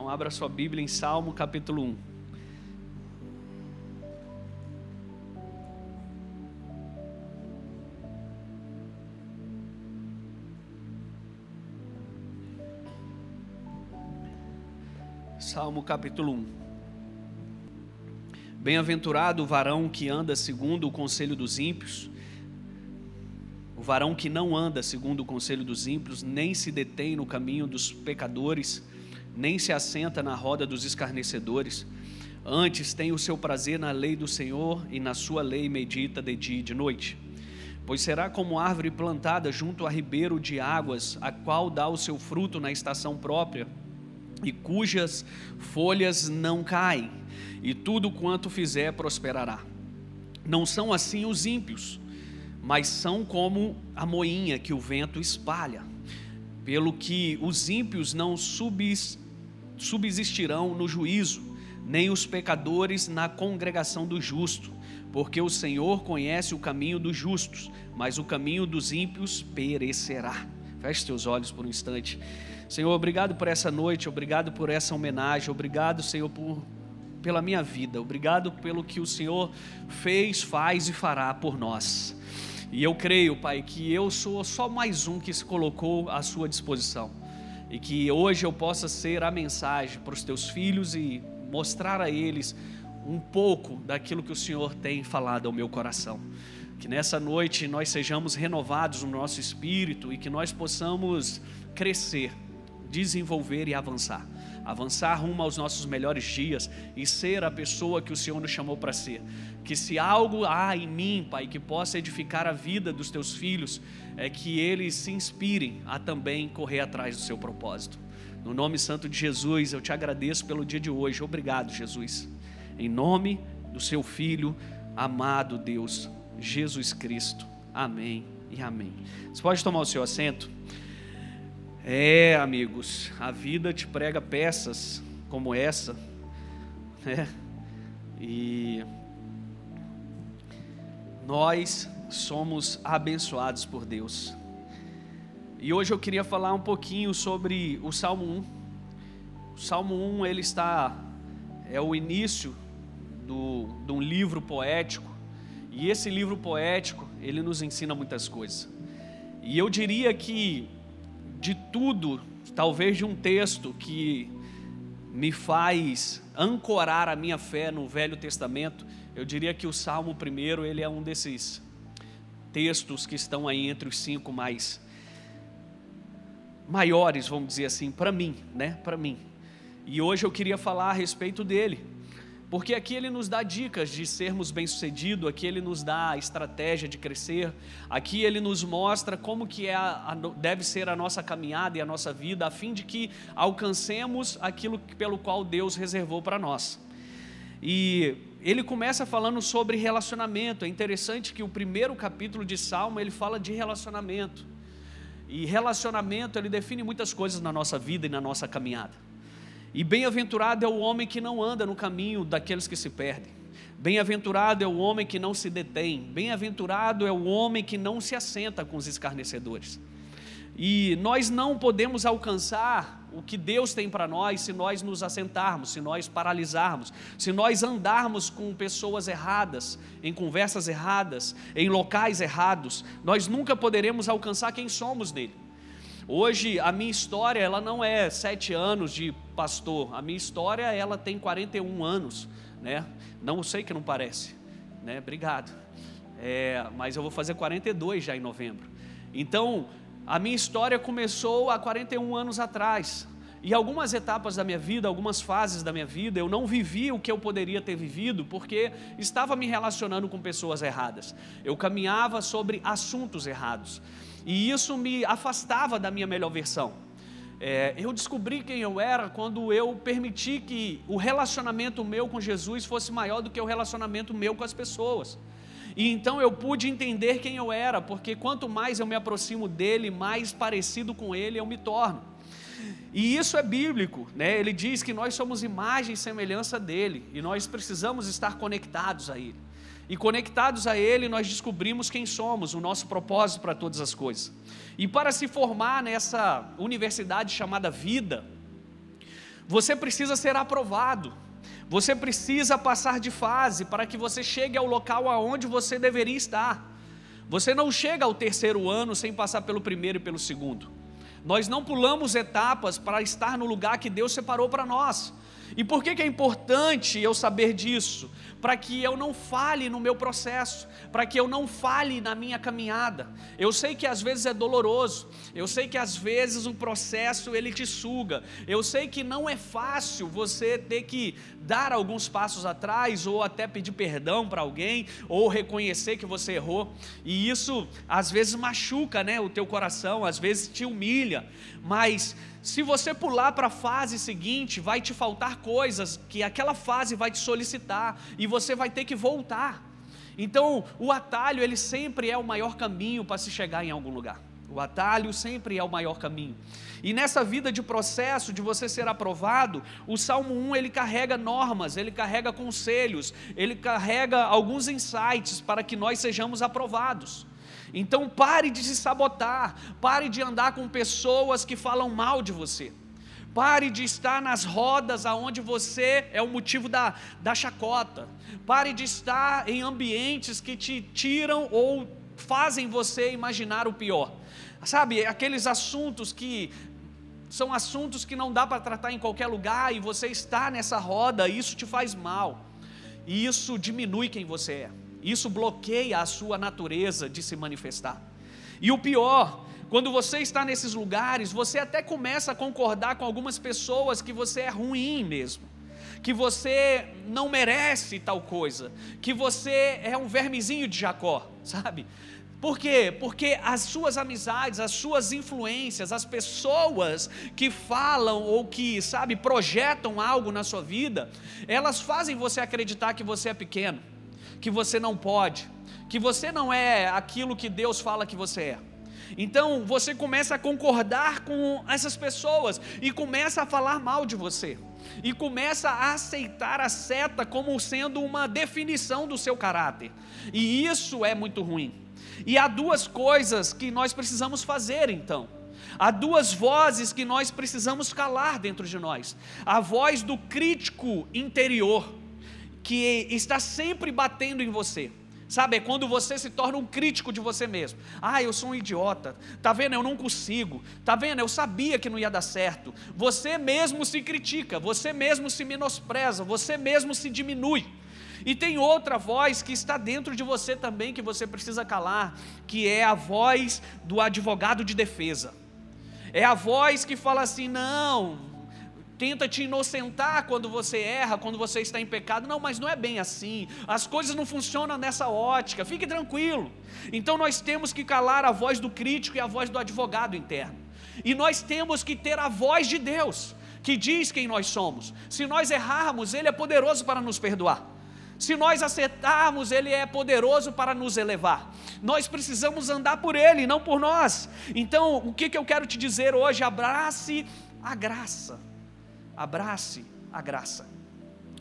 Então abra sua Bíblia em Salmo capítulo 1. Salmo capítulo 1. Bem-aventurado o varão que anda segundo o conselho dos ímpios, o varão que não anda segundo o conselho dos ímpios, nem se detém no caminho dos pecadores, nem se assenta na roda dos escarnecedores. Antes tem o seu prazer na lei do Senhor e na sua lei medita de dia e de noite. Pois será como árvore plantada junto a ribeiro de águas, a qual dá o seu fruto na estação própria e cujas folhas não caem, e tudo quanto fizer prosperará. Não são assim os ímpios, mas são como a moinha que o vento espalha. Pelo que os ímpios não subsistirão no juízo, nem os pecadores na congregação do justo, porque o Senhor conhece o caminho dos justos, mas o caminho dos ímpios perecerá. Feche seus olhos por um instante. Senhor, obrigado por essa noite, obrigado por essa homenagem, obrigado, Senhor, por, pela minha vida, obrigado pelo que o Senhor fez, faz e fará por nós. E eu creio, Pai, que eu sou só mais um que se colocou à Sua disposição. E que hoje eu possa ser a mensagem para os teus filhos e mostrar a eles um pouco daquilo que o Senhor tem falado ao meu coração. Que nessa noite nós sejamos renovados no nosso espírito e que nós possamos crescer desenvolver e avançar. Avançar rumo aos nossos melhores dias e ser a pessoa que o Senhor nos chamou para ser. Que se algo há em mim, Pai, que possa edificar a vida dos teus filhos, é que eles se inspirem a também correr atrás do seu propósito. No nome santo de Jesus, eu te agradeço pelo dia de hoje. Obrigado, Jesus. Em nome do seu filho, amado Deus, Jesus Cristo. Amém e amém. Você pode tomar o seu assento? É, amigos, a vida te prega peças como essa, né? E nós somos abençoados por Deus. E hoje eu queria falar um pouquinho sobre o Salmo 1. O Salmo 1, ele está é o início do, de um livro poético. E esse livro poético, ele nos ensina muitas coisas. E eu diria que de tudo, talvez de um texto que me faz ancorar a minha fé no Velho Testamento, eu diria que o Salmo primeiro ele é um desses textos que estão aí entre os cinco mais maiores, vamos dizer assim, para mim, né? Para mim. E hoje eu queria falar a respeito dele. Porque aqui ele nos dá dicas de sermos bem-sucedidos, aqui ele nos dá a estratégia de crescer, aqui ele nos mostra como que é a, a, deve ser a nossa caminhada e a nossa vida, a fim de que alcancemos aquilo pelo qual Deus reservou para nós. E ele começa falando sobre relacionamento. É interessante que o primeiro capítulo de Salmo ele fala de relacionamento. E relacionamento ele define muitas coisas na nossa vida e na nossa caminhada. E bem-aventurado é o homem que não anda no caminho daqueles que se perdem. Bem-aventurado é o homem que não se detém. Bem-aventurado é o homem que não se assenta com os escarnecedores. E nós não podemos alcançar o que Deus tem para nós se nós nos assentarmos, se nós paralisarmos, se nós andarmos com pessoas erradas, em conversas erradas, em locais errados. Nós nunca poderemos alcançar quem somos nele. Hoje a minha história ela não é sete anos de pastor, a minha história ela tem 41 anos, né? Não sei que não parece, né? Obrigado. É, mas eu vou fazer 42 já em novembro. Então a minha história começou há 41 anos atrás. E algumas etapas da minha vida, algumas fases da minha vida, eu não vivi o que eu poderia ter vivido porque estava me relacionando com pessoas erradas. Eu caminhava sobre assuntos errados. E isso me afastava da minha melhor versão. É, eu descobri quem eu era quando eu permiti que o relacionamento meu com Jesus fosse maior do que o relacionamento meu com as pessoas. E então eu pude entender quem eu era, porque quanto mais eu me aproximo dele, mais parecido com ele eu me torno. E isso é bíblico, né? Ele diz que nós somos imagem e semelhança dele, e nós precisamos estar conectados a ele. E conectados a Ele, nós descobrimos quem somos, o nosso propósito para todas as coisas. E para se formar nessa universidade chamada vida, Você precisa ser aprovado. Você precisa passar de fase para que você chegue ao local aonde você deveria estar. Você não chega ao terceiro ano sem passar pelo primeiro e pelo segundo. Nós não pulamos etapas para estar no lugar que Deus separou para nós. E por que, que é importante eu saber disso? Para que eu não fale no meu processo, para que eu não fale na minha caminhada. Eu sei que às vezes é doloroso, eu sei que às vezes o processo ele te suga, eu sei que não é fácil você ter que dar alguns passos atrás, ou até pedir perdão para alguém, ou reconhecer que você errou, e isso às vezes machuca né, o teu coração, às vezes te humilha, mas se você pular para a fase seguinte, vai te faltar coisas que aquela fase vai te solicitar e você vai ter que voltar. Então, o atalho, ele sempre é o maior caminho para se chegar em algum lugar. O atalho sempre é o maior caminho. E nessa vida de processo, de você ser aprovado, o Salmo 1 ele carrega normas, ele carrega conselhos, ele carrega alguns insights para que nós sejamos aprovados. Então pare de se sabotar, pare de andar com pessoas que falam mal de você. Pare de estar nas rodas aonde você é o motivo da, da chacota. Pare de estar em ambientes que te tiram ou fazem você imaginar o pior. Sabe, aqueles assuntos que são assuntos que não dá para tratar em qualquer lugar e você está nessa roda, isso te faz mal. E isso diminui quem você é. Isso bloqueia a sua natureza de se manifestar. E o pior, quando você está nesses lugares, você até começa a concordar com algumas pessoas que você é ruim mesmo, que você não merece tal coisa, que você é um vermezinho de Jacó, sabe? Por quê? Porque as suas amizades, as suas influências, as pessoas que falam ou que, sabe, projetam algo na sua vida, elas fazem você acreditar que você é pequeno que você não pode, que você não é aquilo que Deus fala que você é. Então você começa a concordar com essas pessoas e começa a falar mal de você. E começa a aceitar a seta como sendo uma definição do seu caráter. E isso é muito ruim. E há duas coisas que nós precisamos fazer então. Há duas vozes que nós precisamos calar dentro de nós: a voz do crítico interior que está sempre batendo em você. Sabe, é quando você se torna um crítico de você mesmo. Ah, eu sou um idiota. Tá vendo? Eu não consigo. Tá vendo? Eu sabia que não ia dar certo. Você mesmo se critica, você mesmo se menospreza, você mesmo se diminui. E tem outra voz que está dentro de você também que você precisa calar, que é a voz do advogado de defesa. É a voz que fala assim: "Não, tenta te inocentar quando você erra, quando você está em pecado. Não, mas não é bem assim. As coisas não funcionam nessa ótica. Fique tranquilo. Então nós temos que calar a voz do crítico e a voz do advogado interno. E nós temos que ter a voz de Deus, que diz quem nós somos. Se nós errarmos, Ele é poderoso para nos perdoar. Se nós acertarmos, Ele é poderoso para nos elevar. Nós precisamos andar por Ele, não por nós. Então, o que, que eu quero te dizer hoje? Abrace a graça abrace a graça.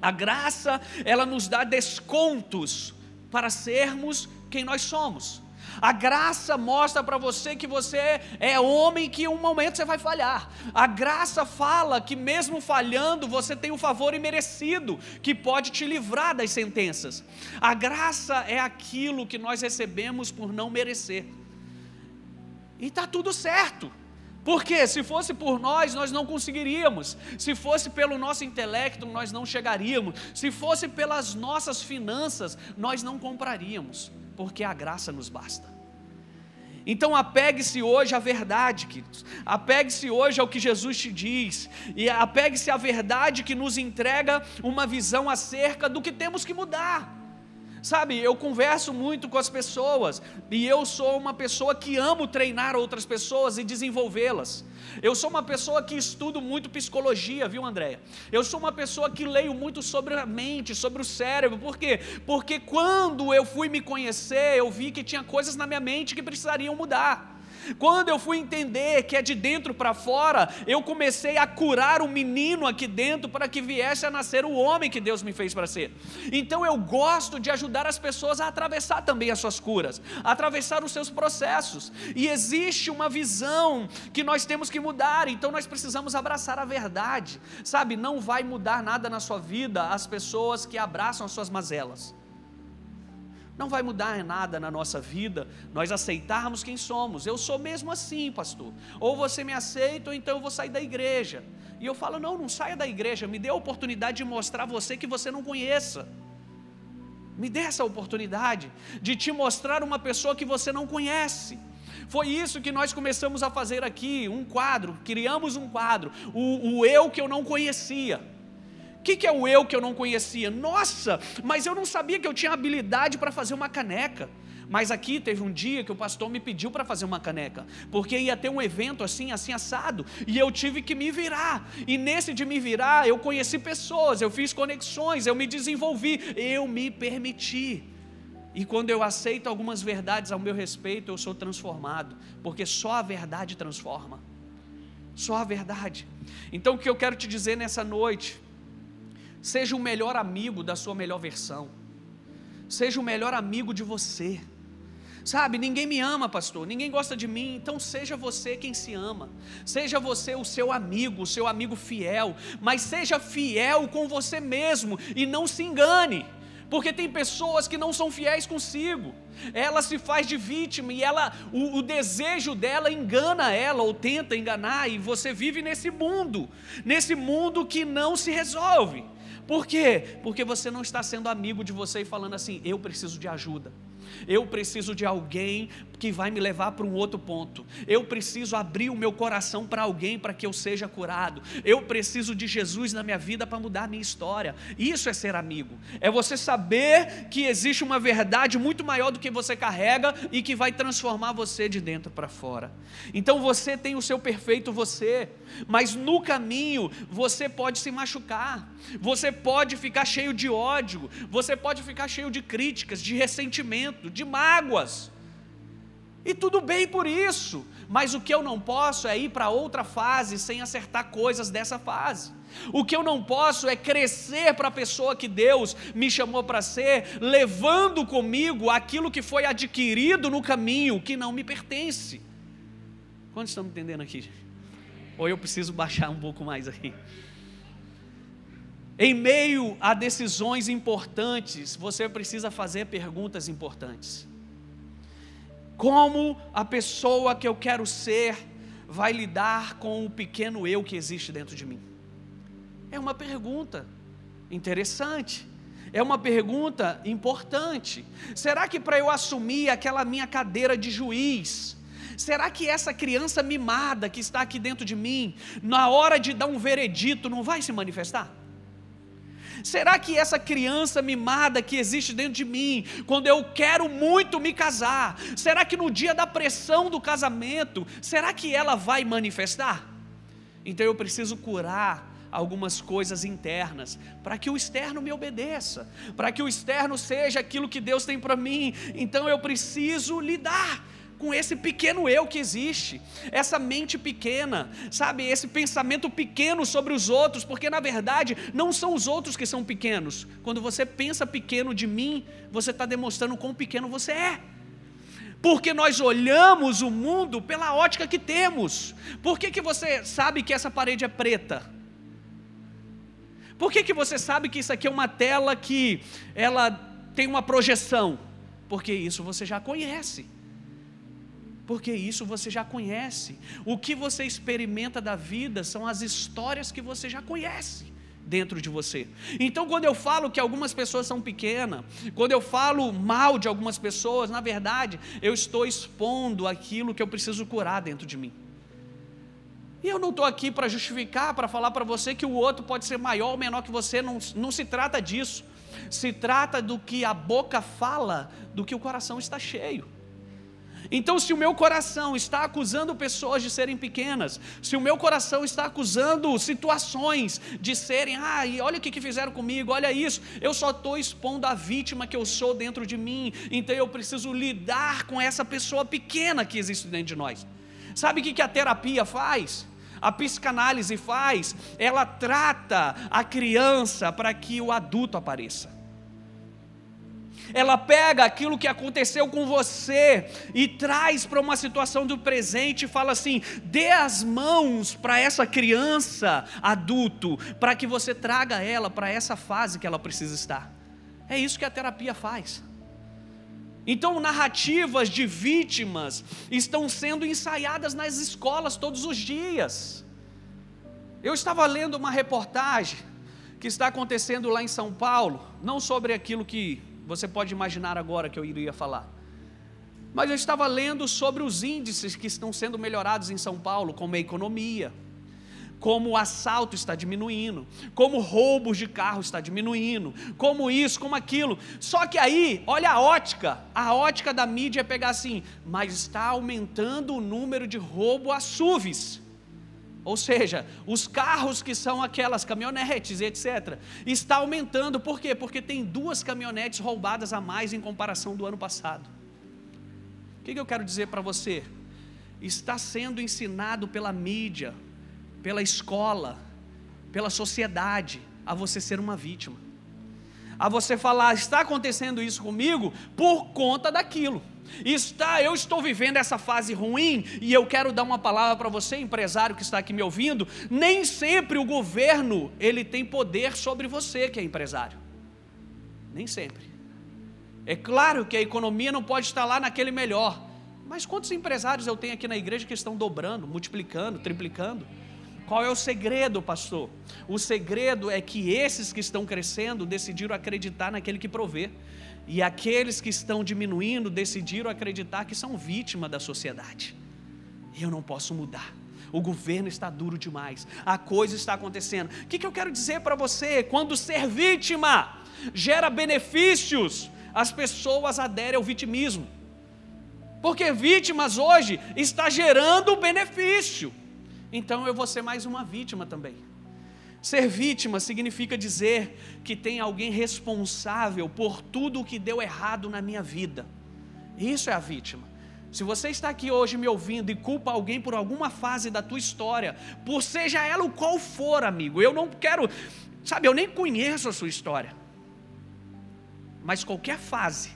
A graça, ela nos dá descontos para sermos quem nós somos. A graça mostra para você que você é homem que em um momento você vai falhar. A graça fala que mesmo falhando você tem o um favor imerecido que pode te livrar das sentenças. A graça é aquilo que nós recebemos por não merecer. E está tudo certo. Porque se fosse por nós, nós não conseguiríamos. Se fosse pelo nosso intelecto, nós não chegaríamos. Se fosse pelas nossas finanças, nós não compraríamos. Porque a graça nos basta. Então apegue-se hoje à verdade, queridos. Apegue-se hoje ao que Jesus te diz. E apegue-se à verdade que nos entrega uma visão acerca do que temos que mudar. Sabe, eu converso muito com as pessoas e eu sou uma pessoa que amo treinar outras pessoas e desenvolvê-las. Eu sou uma pessoa que estudo muito psicologia, viu, Andréia? Eu sou uma pessoa que leio muito sobre a mente, sobre o cérebro. Por quê? Porque quando eu fui me conhecer, eu vi que tinha coisas na minha mente que precisariam mudar. Quando eu fui entender que é de dentro para fora, eu comecei a curar o menino aqui dentro para que viesse a nascer o homem que Deus me fez para ser. Então eu gosto de ajudar as pessoas a atravessar também as suas curas, atravessar os seus processos. E existe uma visão que nós temos que mudar, então nós precisamos abraçar a verdade. Sabe, não vai mudar nada na sua vida as pessoas que abraçam as suas mazelas. Não vai mudar nada na nossa vida nós aceitarmos quem somos. Eu sou mesmo assim, pastor. Ou você me aceita, ou então eu vou sair da igreja. E eu falo: não, não saia da igreja. Me dê a oportunidade de mostrar a você que você não conheça. Me dê essa oportunidade de te mostrar uma pessoa que você não conhece. Foi isso que nós começamos a fazer aqui, um quadro, criamos um quadro, o, o eu que eu não conhecia. O que, que é o eu que eu não conhecia? Nossa, mas eu não sabia que eu tinha habilidade para fazer uma caneca. Mas aqui teve um dia que o pastor me pediu para fazer uma caneca, porque ia ter um evento assim, assim assado, e eu tive que me virar. E nesse de me virar, eu conheci pessoas, eu fiz conexões, eu me desenvolvi, eu me permiti. E quando eu aceito algumas verdades ao meu respeito, eu sou transformado, porque só a verdade transforma. Só a verdade. Então o que eu quero te dizer nessa noite, Seja o melhor amigo da sua melhor versão. Seja o melhor amigo de você. Sabe, ninguém me ama, pastor, ninguém gosta de mim, então seja você quem se ama. Seja você o seu amigo, o seu amigo fiel, mas seja fiel com você mesmo e não se engane. Porque tem pessoas que não são fiéis consigo. Ela se faz de vítima e ela o, o, desejo dela engana ela ou tenta enganar e você vive nesse mundo, nesse mundo que não se resolve. Por quê? Porque você não está sendo amigo de você e falando assim: eu preciso de ajuda. Eu preciso de alguém que vai me levar para um outro ponto. Eu preciso abrir o meu coração para alguém para que eu seja curado. Eu preciso de Jesus na minha vida para mudar a minha história. Isso é ser amigo. É você saber que existe uma verdade muito maior do que você carrega e que vai transformar você de dentro para fora. Então você tem o seu perfeito você, mas no caminho você pode se machucar. Você pode ficar cheio de ódio, você pode ficar cheio de críticas, de ressentimento, de mágoas. E tudo bem por isso, mas o que eu não posso é ir para outra fase sem acertar coisas dessa fase. O que eu não posso é crescer para a pessoa que Deus me chamou para ser, levando comigo aquilo que foi adquirido no caminho que não me pertence. Quantos estão me entendendo aqui? Ou eu preciso baixar um pouco mais aqui? Em meio a decisões importantes, você precisa fazer perguntas importantes. Como a pessoa que eu quero ser vai lidar com o pequeno eu que existe dentro de mim? É uma pergunta interessante. É uma pergunta importante. Será que para eu assumir aquela minha cadeira de juiz, será que essa criança mimada que está aqui dentro de mim, na hora de dar um veredito, não vai se manifestar? Será que essa criança mimada que existe dentro de mim, quando eu quero muito me casar, será que no dia da pressão do casamento, será que ela vai manifestar? Então eu preciso curar algumas coisas internas, para que o externo me obedeça, para que o externo seja aquilo que Deus tem para mim. Então eu preciso lidar com esse pequeno eu que existe, essa mente pequena, sabe, esse pensamento pequeno sobre os outros, porque na verdade não são os outros que são pequenos. Quando você pensa pequeno de mim, você está demonstrando quão pequeno você é. Porque nós olhamos o mundo pela ótica que temos. Por que, que você sabe que essa parede é preta? Por que, que você sabe que isso aqui é uma tela que ela tem uma projeção? Porque isso você já conhece porque isso você já conhece. O que você experimenta da vida são as histórias que você já conhece dentro de você. Então, quando eu falo que algumas pessoas são pequenas, quando eu falo mal de algumas pessoas, na verdade, eu estou expondo aquilo que eu preciso curar dentro de mim. E eu não estou aqui para justificar, para falar para você que o outro pode ser maior ou menor que você, não, não se trata disso. Se trata do que a boca fala, do que o coração está cheio. Então, se o meu coração está acusando pessoas de serem pequenas, se o meu coração está acusando situações de serem, ah, e olha o que, fizeram comigo, olha isso, eu só estou expondo a vítima que eu sou dentro de mim, então eu preciso lidar com essa pessoa pequena que existe dentro de nós. Sabe o que a terapia faz? A psicanálise faz, ela trata a criança para que o adulto apareça. Ela pega aquilo que aconteceu com você e traz para uma situação do presente e fala assim: dê as mãos para essa criança adulto, para que você traga ela para essa fase que ela precisa estar. É isso que a terapia faz. Então, narrativas de vítimas estão sendo ensaiadas nas escolas todos os dias. Eu estava lendo uma reportagem que está acontecendo lá em São Paulo, não sobre aquilo que você pode imaginar agora que eu iria falar. Mas eu estava lendo sobre os índices que estão sendo melhorados em São Paulo, como a economia, como o assalto está diminuindo, como roubos de carro está diminuindo, como isso, como aquilo. Só que aí, olha a ótica, a ótica da mídia é pegar assim, mas está aumentando o número de roubo a SUVs. Ou seja, os carros que são aquelas caminhonetes, etc., está aumentando. Por quê? Porque tem duas caminhonetes roubadas a mais em comparação do ano passado. O que, eu quero dizer para você? Está sendo ensinado pela mídia, pela escola, pela sociedade, a você ser uma vítima. A você falar, está acontecendo isso comigo por conta daquilo. Está, eu estou vivendo essa fase ruim e eu quero dar uma palavra para você, empresário que está aqui me ouvindo. Nem sempre o governo ele tem poder sobre você que é empresário. Nem sempre. É claro que a economia não pode estar lá naquele melhor. Mas quantos empresários eu tenho aqui na igreja que estão dobrando, multiplicando, triplicando? Qual é o segredo, pastor? O segredo é que esses que estão crescendo decidiram acreditar naquele que provê. E aqueles que estão diminuindo decidiram acreditar que são vítima da sociedade. E eu não posso mudar. O governo está duro demais. A coisa está acontecendo. O que, que eu quero dizer para você? Quando ser vítima gera benefícios, as pessoas aderem ao vitimismo. Porque vítimas hoje está gerando benefício. Então eu vou ser mais uma vítima também. Ser vítima significa dizer que tem alguém responsável por tudo o que deu errado na minha vida. Isso é a vítima. Se você está aqui hoje me ouvindo e culpa alguém por alguma fase da tua história, por seja ela o qual for, amigo, eu não quero, sabe, eu nem conheço a sua história. Mas qualquer fase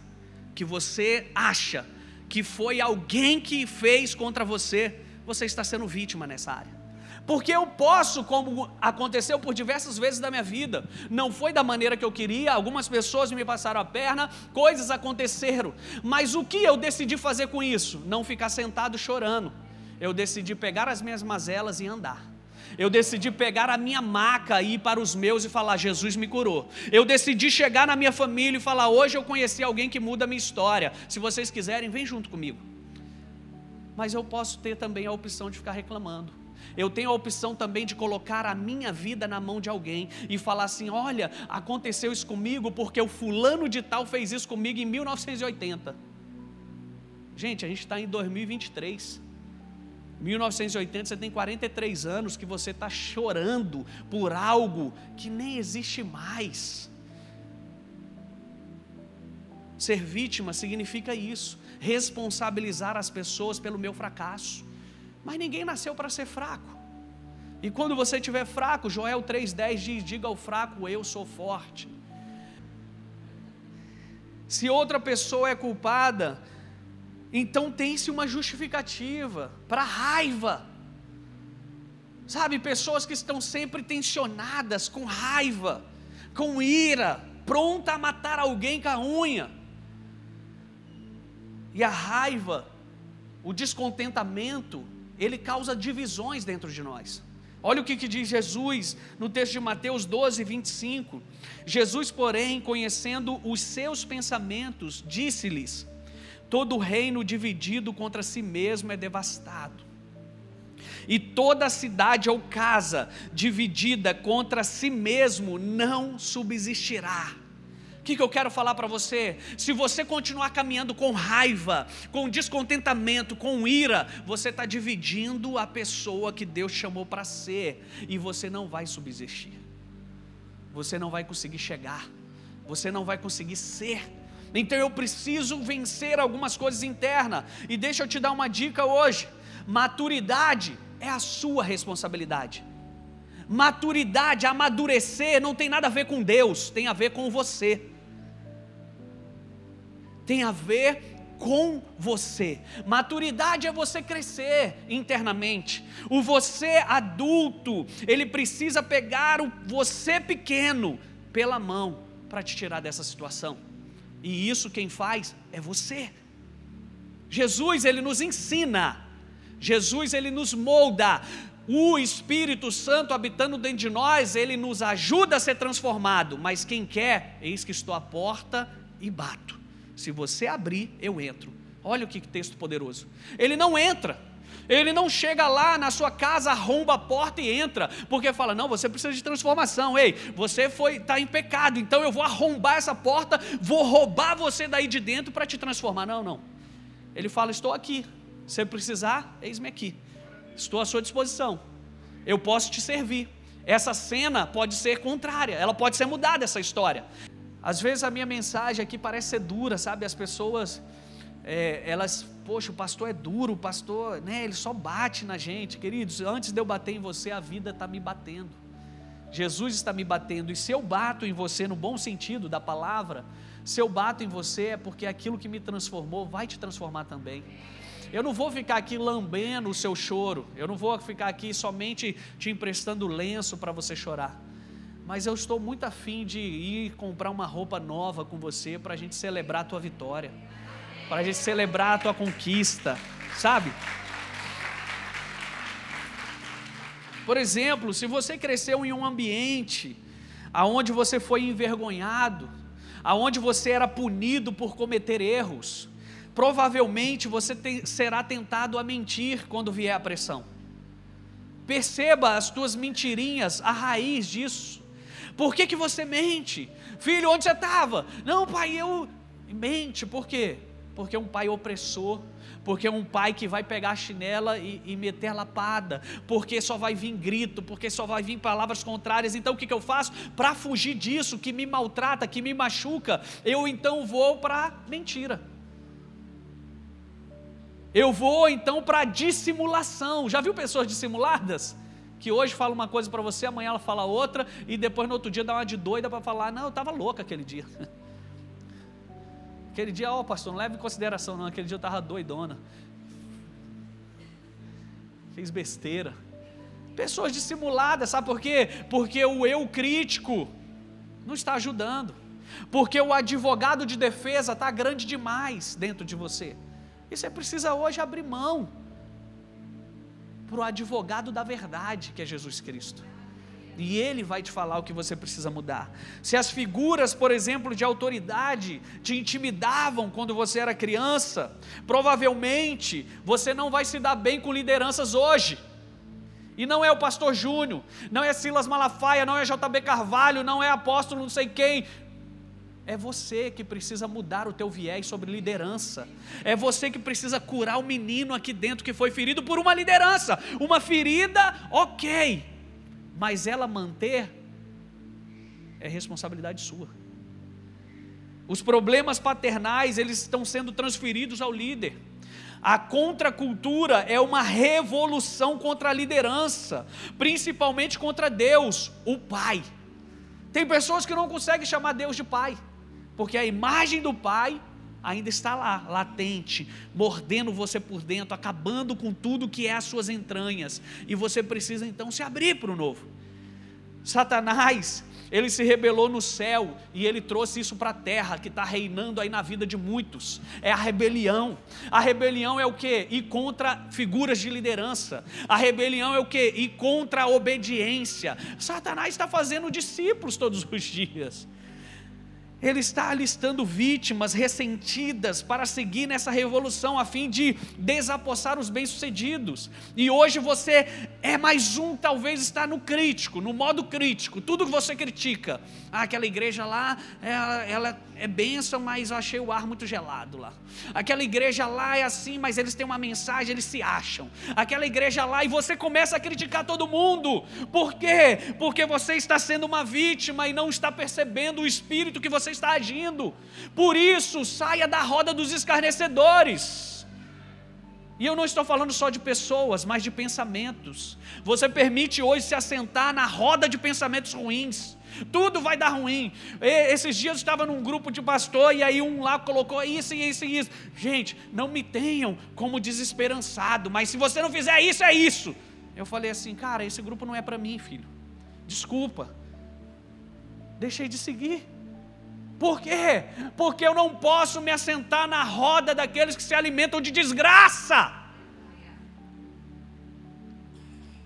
que você acha que foi alguém que fez contra você, você está sendo vítima nessa área. Porque eu posso, como aconteceu por diversas vezes da minha vida, não foi da maneira que eu queria, algumas pessoas me passaram a perna, coisas aconteceram, mas o que eu decidi fazer com isso? Não ficar sentado chorando. Eu decidi pegar as minhas mazelas e andar. Eu decidi pegar a minha maca e ir para os meus e falar: Jesus me curou. Eu decidi chegar na minha família e falar: hoje eu conheci alguém que muda a minha história. Se vocês quiserem, vem junto comigo. Mas eu posso ter também a opção de ficar reclamando eu tenho a opção também de colocar a minha vida na mão de alguém e falar assim: olha, aconteceu isso comigo porque o fulano de tal fez isso comigo em 1980. Gente, a gente está em 2023. 1980, você tem 43 anos que você está chorando por algo que nem existe mais. Ser vítima significa isso, responsabilizar as pessoas pelo meu fracasso. Mas ninguém nasceu para ser fraco. E quando você estiver fraco, Joel 3,10 diz: Diga ao fraco, eu sou forte. Se outra pessoa é culpada, então tem-se uma justificativa para raiva. Sabe, pessoas que estão sempre tensionadas, com raiva, com ira, pronta a matar alguém com a unha. E a raiva, o descontentamento, ele causa divisões dentro de nós. Olha o que, que, diz Jesus no texto de Mateus 12, 25. Jesus, porém, conhecendo os seus pensamentos, disse-lhes: Todo reino dividido contra si mesmo é devastado, e toda cidade ou casa dividida contra si mesmo não subsistirá. O que, que eu quero falar para você? Se você continuar caminhando com raiva, com descontentamento, com ira, você está dividindo a pessoa que Deus chamou para ser, e você não vai subsistir, você não vai conseguir chegar, você não vai conseguir ser. Então eu preciso vencer algumas coisas internas, e deixa eu te dar uma dica hoje. Maturidade é a sua responsabilidade. Maturidade, amadurecer, não tem nada a ver com Deus, tem a ver com você. Tem a ver com você. Maturidade é você crescer internamente. O você adulto, ele precisa pegar o você pequeno pela mão para te tirar dessa situação. E isso quem faz é você. Jesus, ele nos ensina. Jesus, ele nos molda. O Espírito Santo habitando dentro de nós, ele nos ajuda a ser transformado. Mas quem quer, eis que estou à porta e bato. Se você abrir, eu entro. Olha o que texto poderoso. Ele não entra. Ele não chega lá na sua casa, arromba a porta e entra, porque fala: "Não, você precisa de transformação. Ei, você foi tá em pecado, então eu vou arrombar essa porta, vou roubar você daí de dentro para te transformar". Não, não. Ele fala: "Estou aqui. Se precisar, eis-me aqui. Estou à sua disposição. Eu posso te servir". Essa cena pode ser contrária, ela pode ser mudada essa história. Às vezes a minha mensagem aqui parece ser dura, sabe? As pessoas, é, elas, poxa, o pastor é duro, o pastor, né? Ele só bate na gente, queridos. Antes de eu bater em você, a vida está me batendo. Jesus está me batendo, e se eu bato em você no bom sentido da palavra, se eu bato em você é porque aquilo que me transformou vai te transformar também. Eu não vou ficar aqui lambendo o seu choro, eu não vou ficar aqui somente te emprestando lenço para você chorar mas eu estou muito afim de ir comprar uma roupa nova com você para a gente celebrar a tua vitória, para a gente celebrar a tua conquista, sabe? Por exemplo, se você cresceu em um ambiente aonde você foi envergonhado, aonde você era punido por cometer erros, provavelmente você te, será tentado a mentir quando vier a pressão. Perceba as tuas mentirinhas, a raiz disso. Por que, que você mente? Filho, onde você estava? Não, pai, eu. Mente, por quê? Porque é um pai opressor, porque é um pai que vai pegar a chinela e, e, meter a lapada, porque só vai vir grito, porque só vai vir palavras contrárias. Então o que, que eu faço? Para fugir disso, que me maltrata, que me machuca, eu então vou para mentira. Eu vou então para dissimulação. Já viu pessoas dissimuladas? Que hoje fala uma coisa para você, amanhã ela fala outra, e depois no outro dia dá uma de doida para falar, não, eu estava louca aquele dia. Aquele dia, ó oh, pastor, não leve em consideração não, aquele dia eu estava doidona. Fez besteira. Pessoas dissimuladas, sabe por quê? Porque o eu crítico não está ajudando. Porque o advogado de defesa está grande demais dentro de você. E você precisa hoje abrir mão para o advogado da verdade, que é Jesus Cristo. E ele vai te falar o que você precisa mudar. Se as figuras, por exemplo, de autoridade te intimidavam quando você era criança, provavelmente você não vai se dar bem com lideranças hoje. E não é o pastor Júnior, não é Silas Malafaia, não é JB Carvalho, não é apóstolo não sei quem, é você que precisa mudar o teu viés sobre liderança. É você que precisa curar o menino aqui dentro que foi ferido por uma liderança. Uma ferida, ok, mas ela manter é responsabilidade sua. Os problemas paternais, eles estão sendo transferidos ao líder. A contracultura é uma revolução contra a liderança, principalmente contra Deus, o Pai. Tem pessoas que não conseguem chamar Deus de Pai porque a imagem do Pai ainda está lá, latente, mordendo você por dentro, acabando com tudo que é as suas entranhas, e você precisa então se abrir para o novo. Satanás, ele se rebelou no céu e ele trouxe isso para a terra que está reinando aí na vida de muitos. É a rebelião. A rebelião é o que? Ir contra figuras de liderança. A rebelião é o que? Ir contra a obediência. Satanás está fazendo discípulos todos os dias. Ele está alistando vítimas ressentidas para seguir nessa revolução a fim de desapossar os bem-sucedidos. E hoje você é mais um, talvez está no crítico, no modo crítico. Tudo que você critica. Ah, aquela igreja lá, ela, ela é bênção, mas eu achei o ar muito gelado lá. Aquela igreja lá é assim, mas eles têm uma mensagem, eles se acham. Aquela igreja lá, e você começa a criticar todo mundo. Por quê? Porque você está sendo uma vítima e não está percebendo o espírito que você está agindo. Por isso, saia da roda dos escarnecedores. E eu não estou falando só de pessoas, mas de pensamentos. Você permite hoje se assentar na roda de pensamentos ruins. Tudo vai dar ruim. Esses dias eu estava num grupo de pastor e aí um lá colocou isso e isso e isso. Gente, não me tenham como desesperançado, mas se você não fizer isso, é isso. Eu falei assim, cara, esse grupo não é para mim, filho. Desculpa. Deixei de seguir. Por quê? Porque eu não posso me assentar na roda daqueles que se alimentam de desgraça.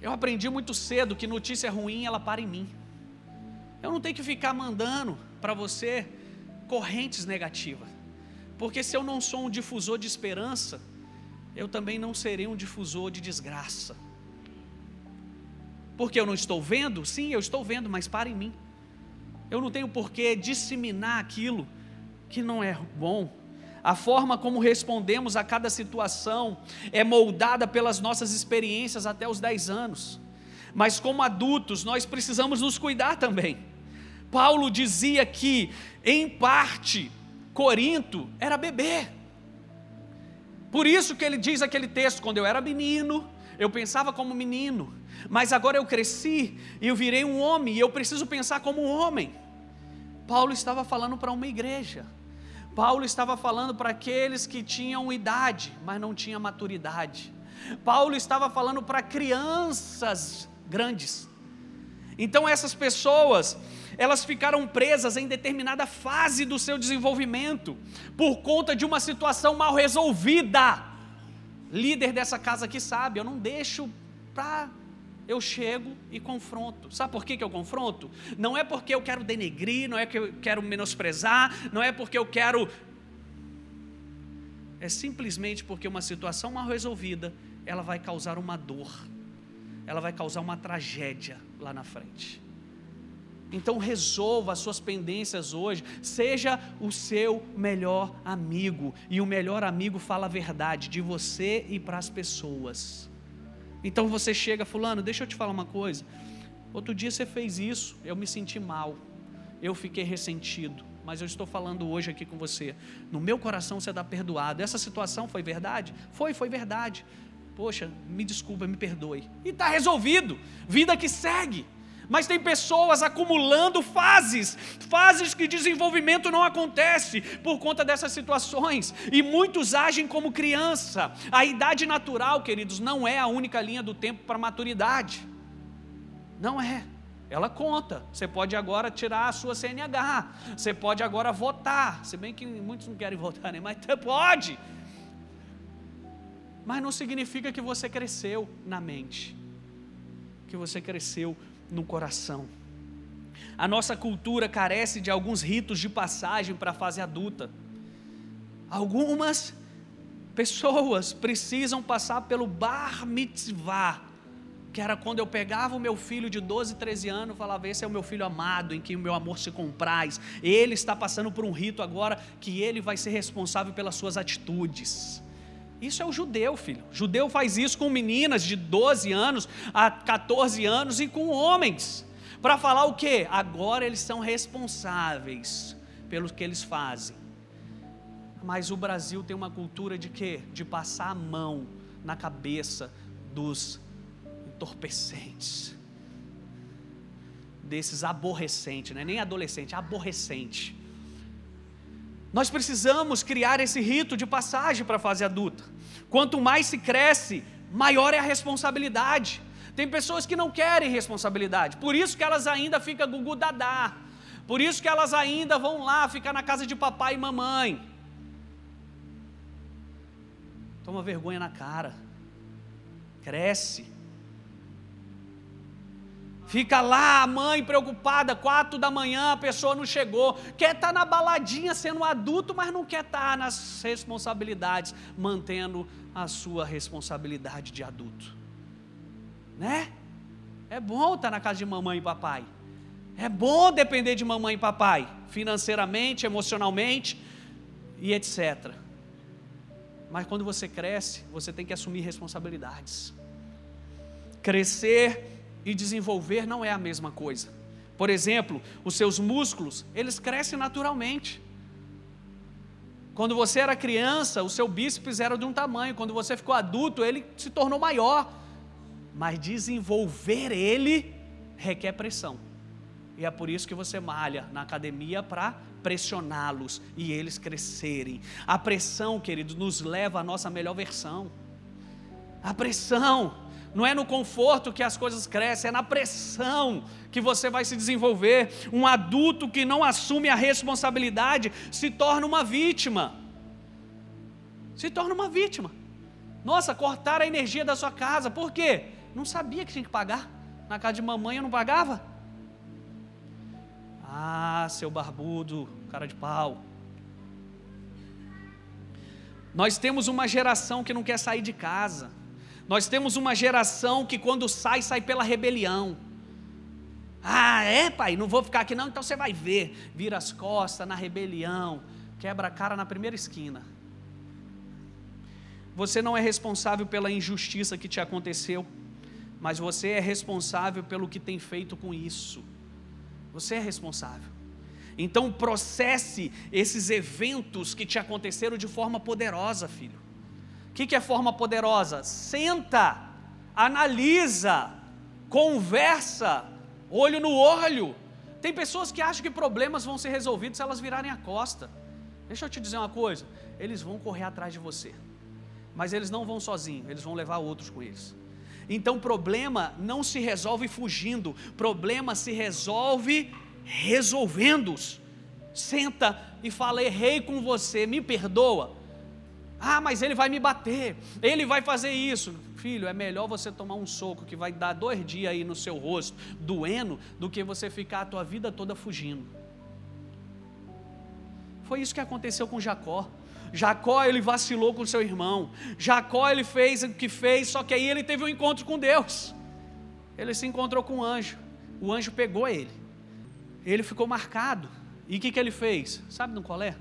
Eu aprendi muito cedo que notícia ruim ela para em mim. Eu não tenho que ficar mandando para você correntes negativas. Porque se eu não sou um difusor de esperança, eu também não serei um difusor de desgraça. Porque eu não estou vendo? Sim, eu estou vendo, mas para em mim. Eu não tenho por que disseminar aquilo que não é bom. A forma como respondemos a cada situação é moldada pelas nossas experiências até os 10 anos. Mas como adultos, nós precisamos nos cuidar também. Paulo dizia que, em parte, Corinto era bebê. Por isso que ele diz aquele texto: quando eu era menino, eu pensava como menino, mas agora eu cresci e eu virei um homem e eu preciso pensar como um homem. Paulo estava falando para uma igreja. Paulo estava falando para aqueles que tinham idade, mas não tinham maturidade. Paulo estava falando para crianças grandes. Então essas pessoas, elas ficaram presas em determinada fase do seu desenvolvimento por conta de uma situação mal resolvida. Líder dessa casa aqui sabe, eu não deixo para eu chego e confronto. Sabe por que, que eu confronto? Não é porque eu quero denegrir, não é que eu quero menosprezar, não é porque eu quero. É simplesmente porque uma situação mal resolvida, ela vai causar uma dor, ela vai causar uma tragédia lá na frente. Então resolva as suas pendências hoje, seja o seu melhor amigo, e o melhor amigo fala a verdade de você e para as pessoas. Então você chega, Fulano, deixa eu te falar uma coisa. Outro dia você fez isso, eu me senti mal, eu fiquei ressentido, mas eu estou falando hoje aqui com você. No meu coração você está perdoado. Essa situação foi verdade? Foi, foi verdade. Poxa, me desculpa, me perdoe. E está resolvido. Vida que segue. Mas tem pessoas acumulando fases, fases que desenvolvimento não acontece por conta dessas situações, e muitos agem como criança. A idade natural, queridos, não é a única linha do tempo para maturidade. Não é. Ela conta. Você pode agora tirar a sua CNH. Você pode agora votar. Se bem que muitos não querem votar, né? Mas pode. Mas não significa que você cresceu na mente. Que você cresceu no coração. A nossa cultura carece de alguns ritos de passagem para a fase adulta. Algumas pessoas precisam passar pelo bar mitzvah, que era quando eu pegava o meu filho de 12, 13 anos e falava: Esse é o meu filho amado, em quem o meu amor se compraz. Ele está passando por um rito agora que ele vai ser responsável pelas suas atitudes. Isso é o judeu, filho. O judeu faz isso com meninas de 12 anos a 14 anos e com homens. Para falar o quê? Agora eles são responsáveis pelo que eles fazem. Mas o Brasil tem uma cultura de quê? De passar a mão na cabeça dos entorpecentes. Desses aborrecentes, não é nem adolescente, aborrecente nós precisamos criar esse rito de passagem para a fase adulta. Quanto mais se cresce, maior é a responsabilidade. Tem pessoas que não querem responsabilidade, por isso que elas ainda ficam gugu dadá. Por isso que elas ainda vão lá ficar na casa de papai e mamãe. Toma vergonha na cara. Cresce Fica lá a mãe preocupada, quatro da manhã, a pessoa não chegou. Quer estar tá na baladinha sendo adulto, mas não quer estar tá nas responsabilidades, mantendo a sua responsabilidade de adulto. Né? É bom estar tá na casa de mamãe e papai. É bom depender de mamãe e papai, financeiramente, emocionalmente e etc. Mas quando você cresce, você tem que assumir responsabilidades. Crescer e desenvolver não é a mesma coisa. Por exemplo, os seus músculos, eles crescem naturalmente. Quando você era criança, o seu bíceps era de um tamanho, quando você ficou adulto, ele se tornou maior. Mas desenvolver ele requer pressão. E é por isso que você malha na academia para pressioná-los e eles crescerem. A pressão, queridos, nos leva à nossa melhor versão. A pressão não é no conforto que as coisas crescem, é na pressão que você vai se desenvolver. Um adulto que não assume a responsabilidade se torna uma vítima. Se torna uma vítima. Nossa, cortaram a energia da sua casa, por quê? Não sabia que tinha que pagar. Na casa de mamãe eu não pagava. Ah, seu barbudo, cara de pau. Nós temos uma geração que não quer sair de casa. Nós temos uma geração que quando sai, sai pela rebelião. Ah, é, pai? Não vou ficar aqui não, então você vai ver. Vira as costas na rebelião, quebra a cara na primeira esquina. Você não é responsável pela injustiça que te aconteceu, mas você é responsável pelo que tem feito com isso. Você é responsável. Então processe esses eventos que te aconteceram de forma poderosa, filho. Que, que é forma poderosa? Senta, analisa, conversa, olho no olho. Tem pessoas que acham que problemas vão ser resolvidos se elas virarem a costa. Deixa eu te dizer uma coisa: eles vão correr atrás de você, mas eles não vão sozinhos, eles vão levar outros com eles. Então, problema não se resolve fugindo, problema se resolve resolvendo-os. Senta e fala: errei com você, me perdoa. Ah, mas ele vai me bater, ele vai fazer isso. Filho, é melhor você tomar um soco que vai dar dois dias aí no seu rosto, doendo, do que você ficar a tua vida toda fugindo. Foi isso que aconteceu com Jacó. Jacó ele vacilou com seu irmão. Jacó ele fez o que fez, só que aí ele teve um encontro com Deus. Ele se encontrou com um anjo. O anjo pegou ele. Ele ficou marcado. E o que, que ele fez? Sabe no qual é?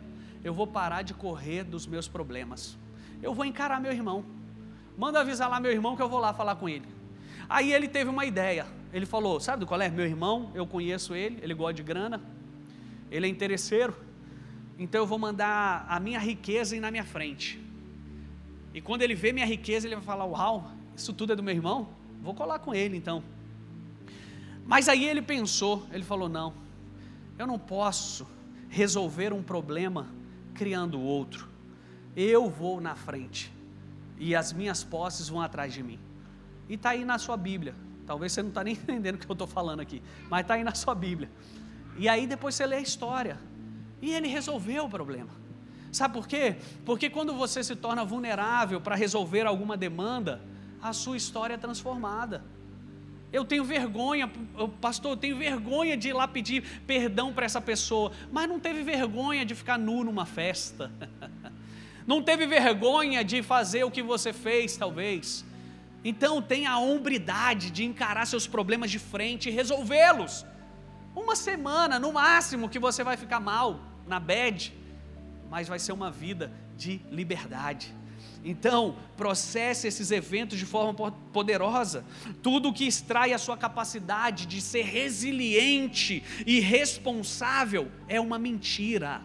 Eu vou parar de correr dos meus problemas. Eu vou encarar meu irmão. Manda avisar lá meu irmão que eu vou lá falar com ele. Aí ele teve uma ideia. Ele falou: Sabe do qual é? Meu irmão, eu conheço ele, ele gosta de grana, ele é interesseiro então eu vou mandar a minha riqueza ir na minha frente. E quando ele vê minha riqueza, ele vai falar: Uau, isso tudo é do meu irmão? Vou colar com ele então. Mas aí ele pensou, ele falou: Não, eu não posso resolver um problema criando outro. Eu vou na frente e as minhas posses vão atrás de mim. E está aí na sua Bíblia. Talvez você não está nem entendendo o que eu estou falando aqui, mas está aí na sua Bíblia. E aí depois você lê a história. E ele resolveu o problema. Sabe por quê? Porque quando você se torna vulnerável para resolver alguma demanda, a sua história é transformada. Eu tenho vergonha, pastor, eu tenho vergonha de ir lá pedir perdão para essa pessoa, mas não teve vergonha de ficar nu numa festa. Não teve vergonha de fazer o que você fez, talvez. Então tenha a hombridade de encarar seus problemas de frente e resolvê-los. Uma semana, no máximo, que você vai ficar mal, na bed, mas vai ser uma vida de liberdade. Então, processe esses eventos de forma poderosa. Tudo que extrai a sua capacidade de ser resiliente e responsável é uma mentira.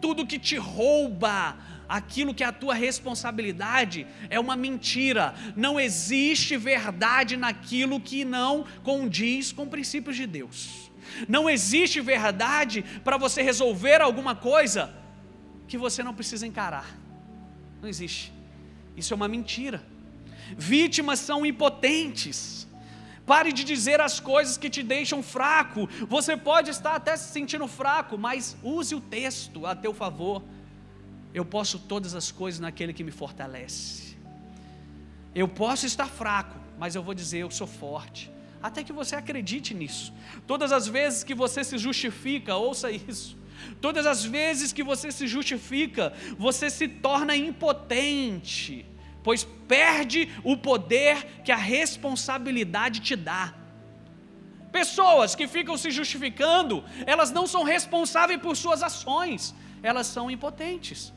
Tudo que te rouba aquilo que é a tua responsabilidade é uma mentira. Não existe verdade naquilo que não condiz com princípios de Deus. Não existe verdade para você resolver alguma coisa que você não precisa encarar. Não existe. Isso é uma mentira. Vítimas são impotentes. Pare de dizer as coisas que te deixam fraco. Você pode estar até se sentindo fraco, mas use o texto a teu favor. Eu posso todas as coisas naquele que me fortalece. Eu posso estar fraco, mas eu vou dizer eu sou forte até que você acredite nisso. Todas as vezes que você se justifica, ouça isso. Todas as vezes que você se justifica, você se torna impotente, pois perde o poder que a responsabilidade te dá. Pessoas que ficam se justificando, elas não são responsáveis por suas ações, elas são impotentes.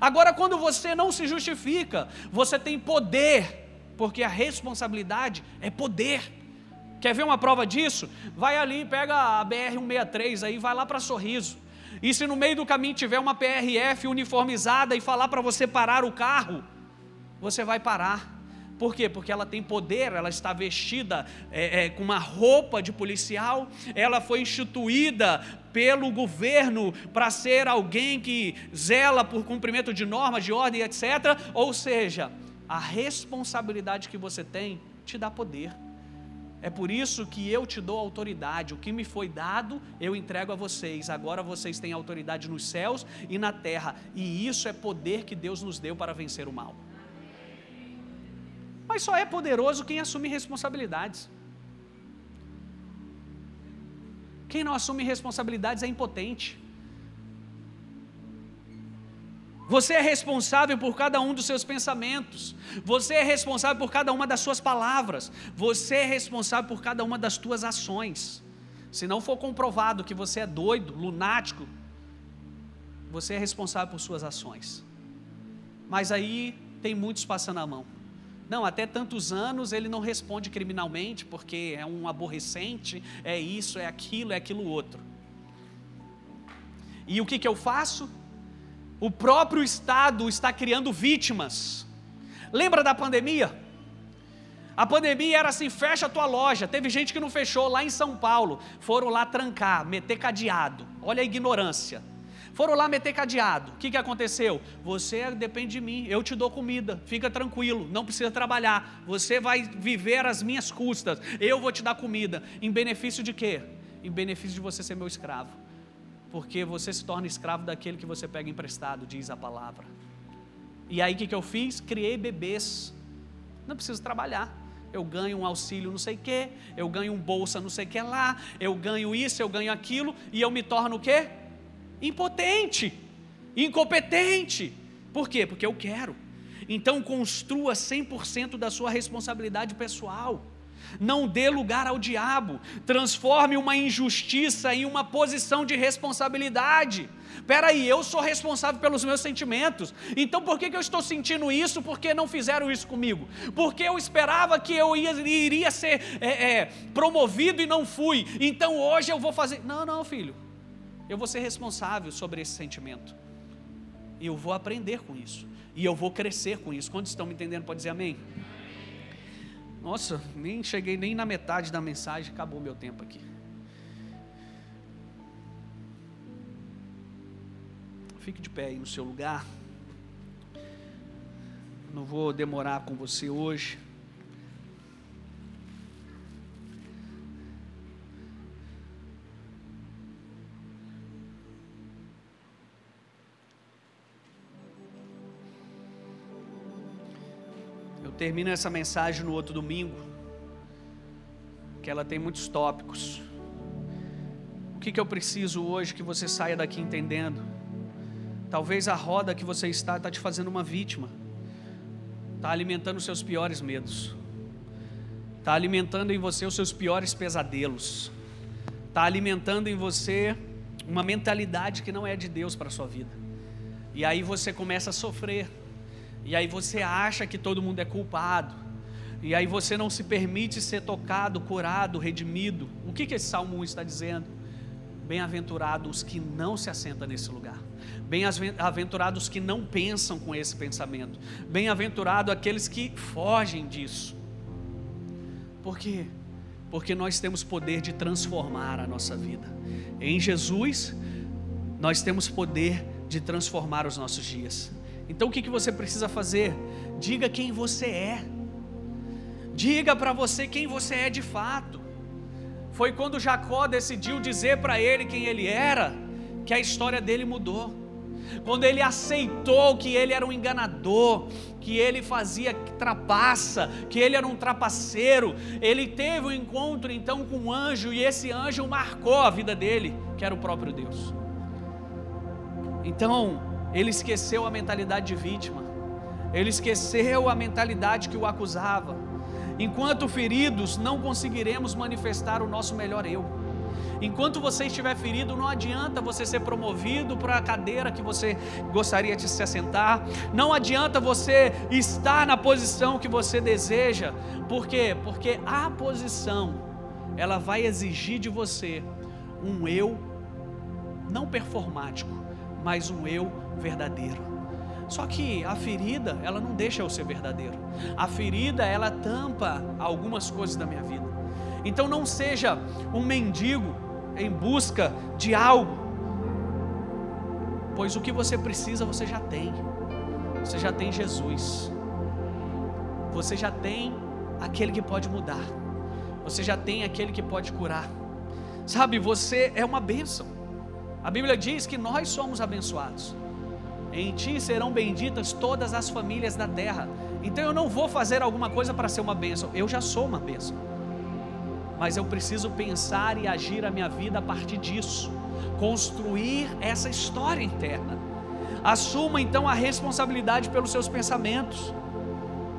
Agora, quando você não se justifica, você tem poder, porque a responsabilidade é poder. Quer ver uma prova disso? Vai ali, pega a BR-163 aí, vai lá para Sorriso. E se no meio do caminho tiver uma PRF uniformizada e falar para você parar o carro, você vai parar. Por quê? Porque ela tem poder, ela está vestida é, é, com uma roupa de policial, ela foi instituída pelo governo para ser alguém que zela por cumprimento de normas, de ordem, etc. Ou seja, a responsabilidade que você tem te dá poder. É por isso que eu te dou autoridade. O que me foi dado, eu entrego a vocês. Agora vocês têm autoridade nos céus e na terra. E isso é poder que Deus nos deu para vencer o mal. Mas só é poderoso quem assume responsabilidades. Quem não assume responsabilidades é impotente. Você é responsável por cada um dos seus pensamentos. Você é responsável por cada uma das suas palavras. Você é responsável por cada uma das suas ações. Se não for comprovado que você é doido, lunático, você é responsável por suas ações. Mas aí tem muitos passando a mão. Não, até tantos anos ele não responde criminalmente porque é um aborrecente, é isso, é aquilo, é aquilo outro. E o que, que eu faço? O próprio Estado está criando vítimas. Lembra da pandemia? A pandemia era assim: fecha a tua loja. Teve gente que não fechou lá em São Paulo. Foram lá trancar, meter cadeado. Olha a ignorância. Foram lá meter cadeado. O que, que aconteceu? Você depende de mim, eu te dou comida, fica tranquilo, não precisa trabalhar. Você vai viver às minhas custas, eu vou te dar comida. Em benefício de quê? Em benefício de você ser meu escravo porque você se torna escravo daquele que você pega emprestado, diz a palavra. E aí o que, que eu fiz? Criei bebês. Não preciso trabalhar. Eu ganho um auxílio não sei o quê, eu ganho um bolsa não sei o que lá, eu ganho isso, eu ganho aquilo, e eu me torno o quê? Impotente, incompetente. Por quê? Porque eu quero. Então construa 100% da sua responsabilidade pessoal não dê lugar ao diabo, transforme uma injustiça em uma posição de responsabilidade. Espera aí, eu sou responsável pelos meus sentimentos. Então por que, que eu estou sentindo isso? Porque não fizeram isso comigo? Porque eu esperava que eu ia, iria ser é, é, promovido e não fui. Então hoje eu vou fazer. Não, não, filho. Eu vou ser responsável sobre esse sentimento. E eu vou aprender com isso. E eu vou crescer com isso. Quantos estão me entendendo? Pode dizer amém? Nossa, nem cheguei nem na metade da mensagem, acabou meu tempo aqui. Fique de pé aí no seu lugar. Não vou demorar com você hoje. Termino essa mensagem no outro domingo, que ela tem muitos tópicos. O que, que eu preciso hoje que você saia daqui entendendo? Talvez a roda que você está está te fazendo uma vítima, está alimentando os seus piores medos, está alimentando em você os seus piores pesadelos, está alimentando em você uma mentalidade que não é de Deus para a sua vida. E aí você começa a sofrer e aí você acha que todo mundo é culpado. E aí você não se permite ser tocado, curado, redimido. O que, que esse Salmo 1 está dizendo? Bem-aventurados os que não se assentam nesse lugar. Bem-aventurados os que não pensam com esse pensamento. Bem-aventurado aqueles que fogem disso. Por quê? Porque nós temos poder de transformar a nossa vida. Em Jesus, nós temos poder de transformar os nossos dias. Então o que, que você precisa fazer? Diga quem você é. Diga para você quem você é de fato. Foi quando Jacó decidiu dizer para ele quem ele era, que a história dele mudou. Quando ele aceitou que ele era um enganador, que ele fazia trapaça, que ele era um trapaceiro, ele teve um encontro então com um anjo e esse anjo marcou a vida dele, que era o próprio Deus. Então, ele esqueceu a mentalidade de vítima, ele esqueceu a mentalidade que o acusava. Enquanto feridos, não conseguiremos manifestar o nosso melhor eu. Enquanto você estiver ferido, não adianta você ser promovido para a cadeira que você gostaria de se assentar, não adianta você estar na posição que você deseja, por quê? Porque a posição, ela vai exigir de você um eu não performático, mas um eu verdadeiro. Só que a ferida, ela não deixa eu ser verdadeiro. A ferida, ela tampa algumas coisas da minha vida. Então não seja um mendigo em busca de algo, pois o que você precisa você já tem. Você já tem Jesus. Você já tem aquele que pode mudar. Você já tem aquele que pode curar. Sabe, você é uma bênção. A Bíblia diz que nós somos abençoados. Em ti serão benditas todas as famílias da terra. Então eu não vou fazer alguma coisa para ser uma bênção. Eu já sou uma bênção. Mas eu preciso pensar e agir a minha vida a partir disso. Construir essa história interna. Assuma então a responsabilidade pelos seus pensamentos.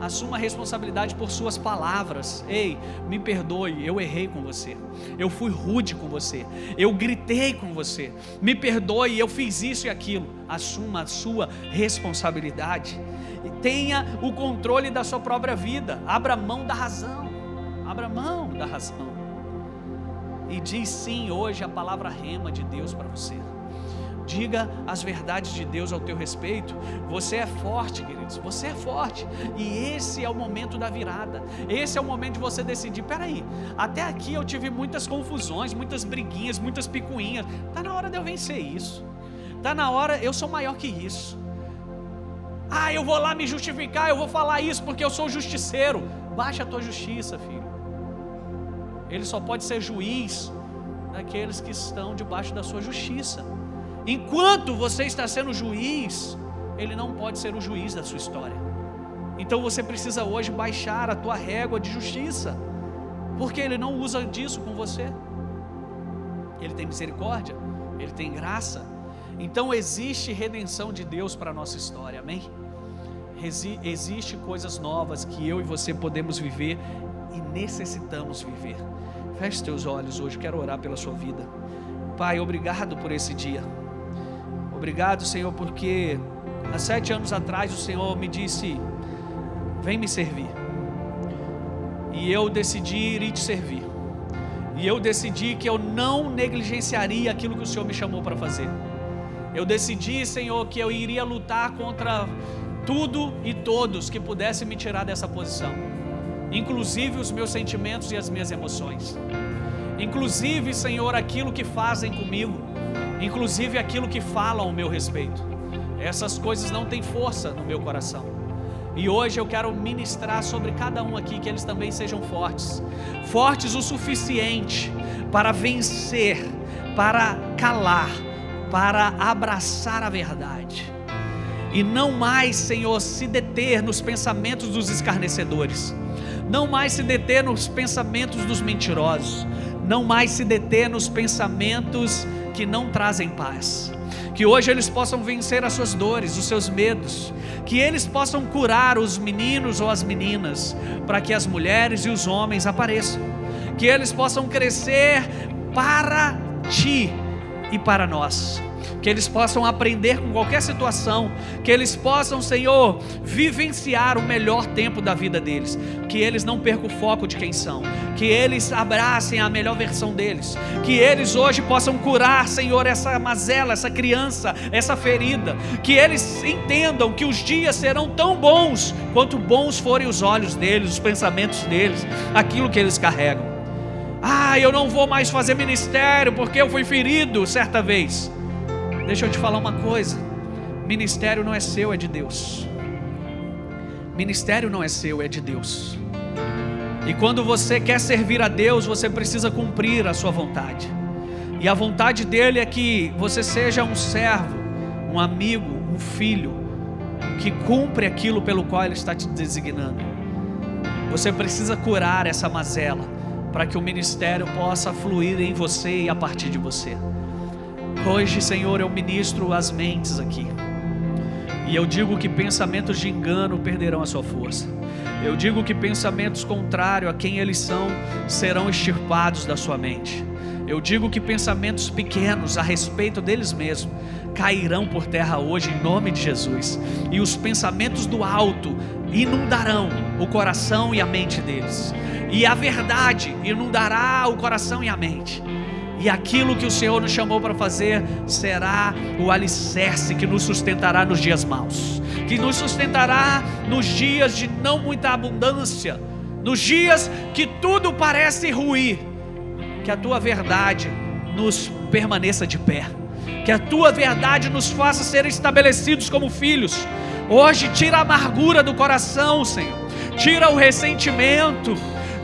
Assuma a responsabilidade por suas palavras. Ei, me perdoe, eu errei com você. Eu fui rude com você. Eu gritei com você. Me perdoe, eu fiz isso e aquilo. Assuma a sua responsabilidade. Tenha o controle da sua própria vida. Abra mão da razão. Abra mão da razão. E diz sim hoje a palavra rema de Deus para você diga as verdades de Deus ao teu respeito. Você é forte, queridos, você é forte. E esse é o momento da virada. Esse é o momento de você decidir: peraí, até aqui eu tive muitas confusões, muitas briguinhas, muitas picuinhas. Está na hora de eu vencer isso. Está na hora, eu sou maior que isso. Ah, eu vou lá me justificar, eu vou falar isso porque eu sou justiceiro. Baixa a tua justiça, filho. Ele só pode ser juiz daqueles que estão debaixo da sua justiça. Enquanto você está sendo juiz, ele não pode ser o juiz da sua história. Então você precisa hoje baixar a tua régua de justiça, porque ele não usa disso com você. Ele tem misericórdia, ele tem graça. Então existe redenção de Deus para a nossa história, amém? Exi existe coisas novas que eu e você podemos viver e necessitamos viver. Feche teus olhos hoje, quero orar pela sua vida. Pai, obrigado por esse dia. Obrigado, Senhor, porque há sete anos atrás o Senhor me disse: Vem me servir. E eu decidi ir te servir. E eu decidi que eu não negligenciaria aquilo que o Senhor me chamou para fazer. Eu decidi, Senhor, que eu iria lutar contra tudo e todos que pudessem me tirar dessa posição, inclusive os meus sentimentos e as minhas emoções, inclusive, Senhor, aquilo que fazem comigo inclusive aquilo que falam ao meu respeito. Essas coisas não têm força no meu coração. E hoje eu quero ministrar sobre cada um aqui que eles também sejam fortes, fortes o suficiente para vencer, para calar, para abraçar a verdade. E não mais, Senhor, se deter nos pensamentos dos escarnecedores, não mais se deter nos pensamentos dos mentirosos, não mais se deter nos pensamentos que não trazem paz. Que hoje eles possam vencer as suas dores, os seus medos, que eles possam curar os meninos ou as meninas, para que as mulheres e os homens apareçam, que eles possam crescer para ti e para nós que eles possam aprender com qualquer situação, que eles possam, Senhor, vivenciar o melhor tempo da vida deles, que eles não percam o foco de quem são, que eles abracem a melhor versão deles, que eles hoje possam curar, Senhor, essa mazela, essa criança, essa ferida, que eles entendam que os dias serão tão bons quanto bons forem os olhos deles, os pensamentos deles, aquilo que eles carregam. Ah, eu não vou mais fazer ministério porque eu fui ferido certa vez. Deixa eu te falar uma coisa: ministério não é seu, é de Deus. Ministério não é seu, é de Deus. E quando você quer servir a Deus, você precisa cumprir a sua vontade. E a vontade dele é que você seja um servo, um amigo, um filho, que cumpre aquilo pelo qual ele está te designando. Você precisa curar essa mazela para que o ministério possa fluir em você e a partir de você. Hoje, Senhor, eu ministro as mentes aqui. E eu digo que pensamentos de engano perderão a sua força. Eu digo que pensamentos contrários a quem eles são serão extirpados da sua mente. Eu digo que pensamentos pequenos a respeito deles mesmos cairão por terra hoje em nome de Jesus. E os pensamentos do alto inundarão o coração e a mente deles. E a verdade inundará o coração e a mente E aquilo que o Senhor nos chamou para fazer será o alicerce que nos sustentará nos dias maus, que nos sustentará nos dias de não muita abundância, nos dias que tudo parece ruir. Que a tua verdade nos permaneça de pé, que a tua verdade nos faça ser estabelecidos como filhos. Hoje, tira a amargura do coração, Senhor, tira o ressentimento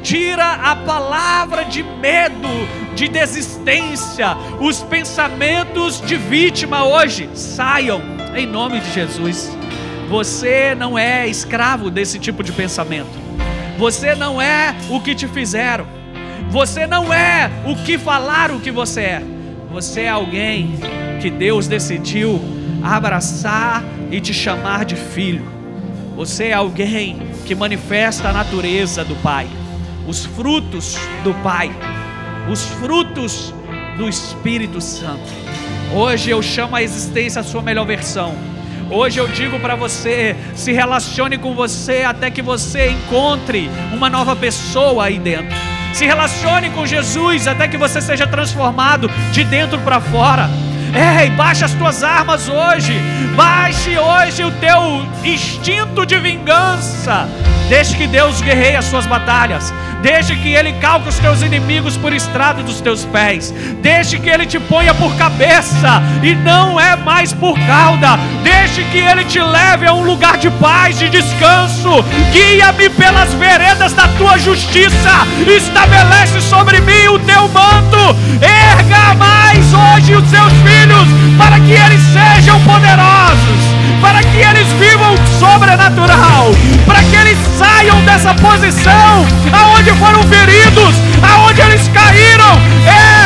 tira a palavra de medo, de desistência, os pensamentos de vítima hoje saiam em nome de Jesus. Você não é escravo desse tipo de pensamento. Você não é o que te fizeram. Você não é o que falaram que você é. Você é alguém que Deus decidiu abraçar e te chamar de filho. Você é alguém que manifesta a natureza do Pai os frutos do Pai, os frutos do Espírito Santo. Hoje eu chamo a existência a sua melhor versão. Hoje eu digo para você: se relacione com você até que você encontre uma nova pessoa aí dentro. Se relacione com Jesus até que você seja transformado de dentro para fora. Ei, baixe as tuas armas hoje. Baixe hoje o teu instinto de vingança. Deixe que Deus guerreie as suas batalhas. Deixe que Ele calque os teus inimigos por estrado dos teus pés. Deixe que Ele te ponha por cabeça e não é mais por cauda. Deixe que Ele te leve a um lugar de paz, de descanso. Guia-me pelas veredas da tua justiça. Estabelece sobre mim o teu manto. Erga mais hoje os seus filhos para que eles sejam poderosos para que eles vivam sobrenatural, para que eles saiam dessa posição aonde foram feridos, aonde eles caíram.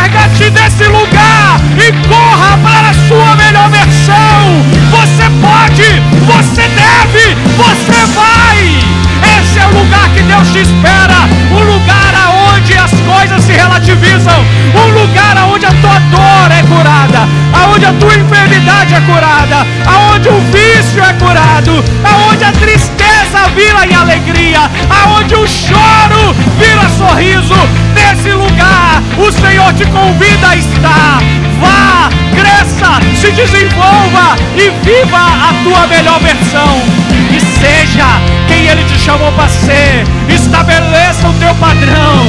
Erga-te desse lugar e corra para a sua melhor versão. Você pode, você deve, você vai. Esse é o lugar que Deus te espera, o lugar aonde as coisas se relativizam, um lugar aonde a tua dor é curada, aonde a tua enfermidade é curada, aonde o vício é curado, aonde a tristeza vira em alegria, aonde o choro vira sorriso. Nesse lugar, o Senhor te convida a estar. Vá, cresça, se desenvolva e viva a tua melhor versão. E seja quem Ele te chamou para ser. Estabeleça o teu padrão.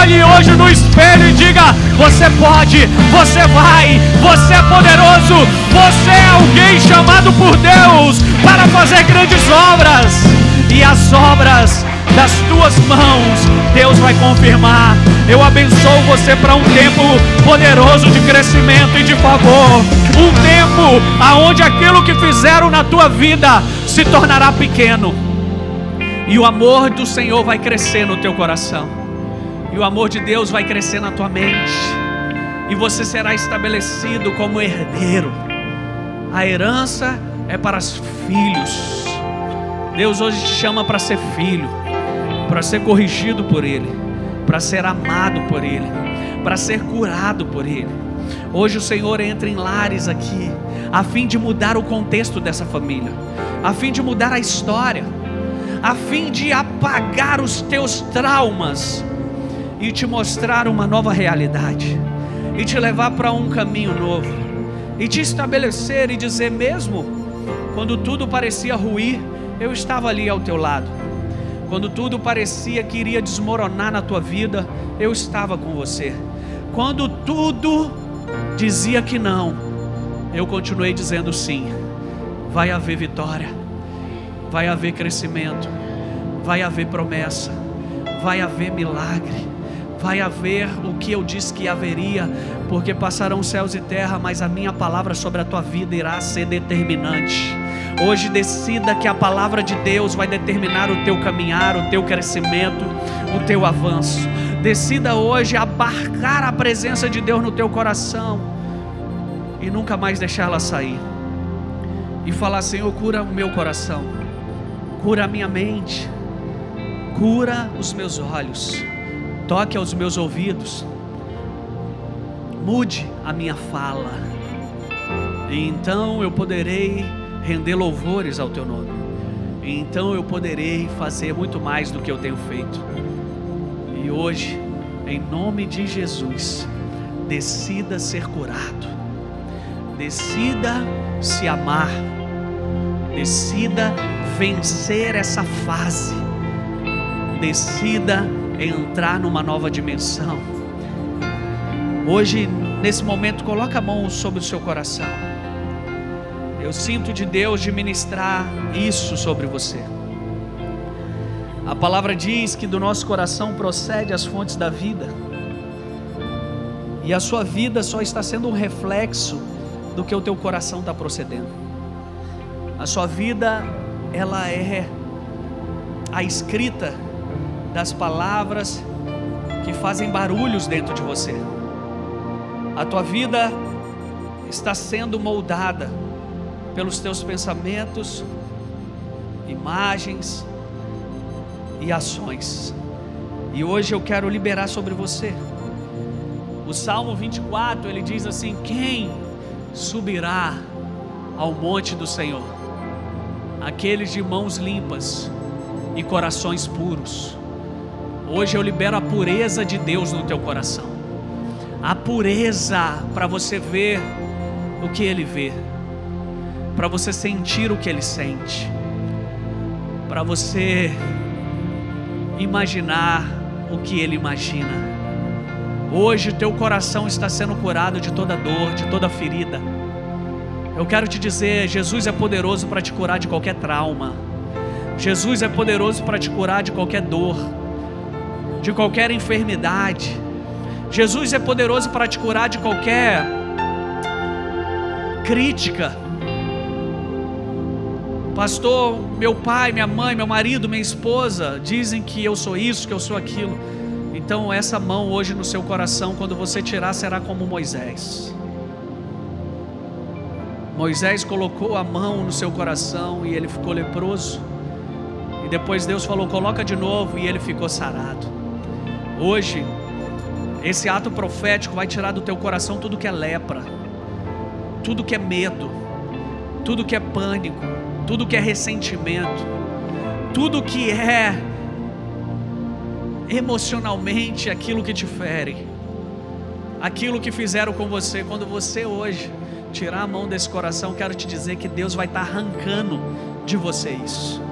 Olhe hoje no espelho e diga: Você pode, você vai, você é poderoso, você é alguém chamado por Deus para fazer grandes obras. E as obras das tuas mãos, Deus vai confirmar. Eu abençoo você para um tempo poderoso de crescimento e de favor. Um tempo aonde aquilo que fizeram na tua vida se tornará pequeno. E o amor do Senhor vai crescer no teu coração. E o amor de Deus vai crescer na tua mente. E você será estabelecido como herdeiro. A herança é para os filhos. Deus hoje te chama para ser filho para ser corrigido por Ele, para ser amado por Ele, para ser curado por Ele. Hoje o Senhor entra em lares aqui, a fim de mudar o contexto dessa família, a fim de mudar a história, a fim de apagar os teus traumas e te mostrar uma nova realidade, e te levar para um caminho novo, e te estabelecer e dizer mesmo, quando tudo parecia ruir, eu estava ali ao teu lado quando tudo parecia que iria desmoronar na tua vida, eu estava com você. Quando tudo dizia que não, eu continuei dizendo sim. Vai haver vitória, vai haver crescimento, vai haver promessa, vai haver milagre, vai haver o que eu disse que haveria, porque passarão céus e terra, mas a minha palavra sobre a tua vida irá ser determinante. Hoje decida que a palavra de Deus vai determinar o teu caminhar, o teu crescimento, o teu avanço. Decida hoje abarcar a presença de Deus no teu coração e nunca mais deixá-la sair. E falar: Senhor, cura o meu coração, cura a minha mente, cura os meus olhos, toque aos meus ouvidos, mude a minha fala, e então eu poderei render louvores ao teu nome. Então eu poderei fazer muito mais do que eu tenho feito. E hoje, em nome de Jesus, decida ser curado, decida se amar, decida vencer essa fase, decida entrar numa nova dimensão. Hoje, nesse momento, coloca a mão sobre o seu coração. Eu sinto de Deus de ministrar isso sobre você. A palavra diz que do nosso coração procede as fontes da vida. E a sua vida só está sendo um reflexo do que o teu coração está procedendo. A sua vida, ela é a escrita das palavras que fazem barulhos dentro de você. A tua vida está sendo moldada pelos teus pensamentos, imagens e ações. E hoje eu quero liberar sobre você. O Salmo 24, ele diz assim: Quem subirá ao monte do Senhor? Aqueles de mãos limpas e corações puros. Hoje eu libero a pureza de Deus no teu coração. A pureza para você ver o que ele vê para você sentir o que ele sente, para você imaginar o que ele imagina. Hoje teu coração está sendo curado de toda dor, de toda ferida. Eu quero te dizer, Jesus é poderoso para te curar de qualquer trauma. Jesus é poderoso para te curar de qualquer dor, de qualquer enfermidade. Jesus é poderoso para te curar de qualquer crítica Pastor, meu pai, minha mãe, meu marido, minha esposa dizem que eu sou isso, que eu sou aquilo. Então, essa mão hoje no seu coração, quando você tirar, será como Moisés. Moisés colocou a mão no seu coração e ele ficou leproso. E depois Deus falou: coloca de novo e ele ficou sarado. Hoje, esse ato profético vai tirar do teu coração tudo que é lepra, tudo que é medo, tudo que é pânico, tudo que é ressentimento, tudo que é emocionalmente aquilo que te fere, aquilo que fizeram com você, quando você hoje tirar a mão desse coração, quero te dizer que Deus vai estar tá arrancando de você isso,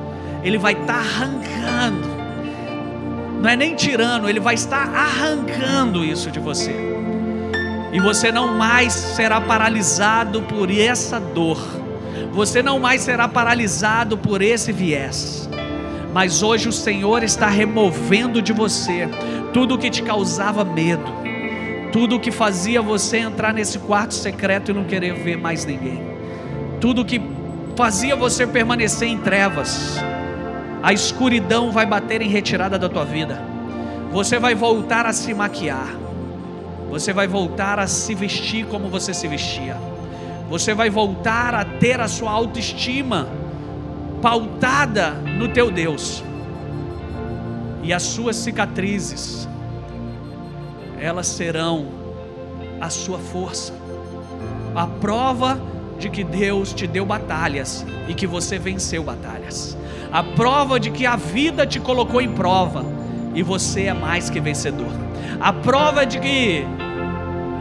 Ele vai estar tá arrancando, não é nem tirando, Ele vai estar arrancando isso de você, e você não mais será paralisado por essa dor você não mais será paralisado por esse viés. Mas hoje o Senhor está removendo de você tudo o que te causava medo, tudo o que fazia você entrar nesse quarto secreto e não querer ver mais ninguém, tudo o que fazia você permanecer em trevas. A escuridão vai bater em retirada da tua vida. Você vai voltar a se maquiar. Você vai voltar a se vestir como você se vestia você vai voltar a ter a sua autoestima pautada no teu Deus. E as suas cicatrizes, elas serão a sua força. A prova de que Deus te deu batalhas e que você venceu batalhas. A prova de que a vida te colocou em prova e você é mais que vencedor. A prova de que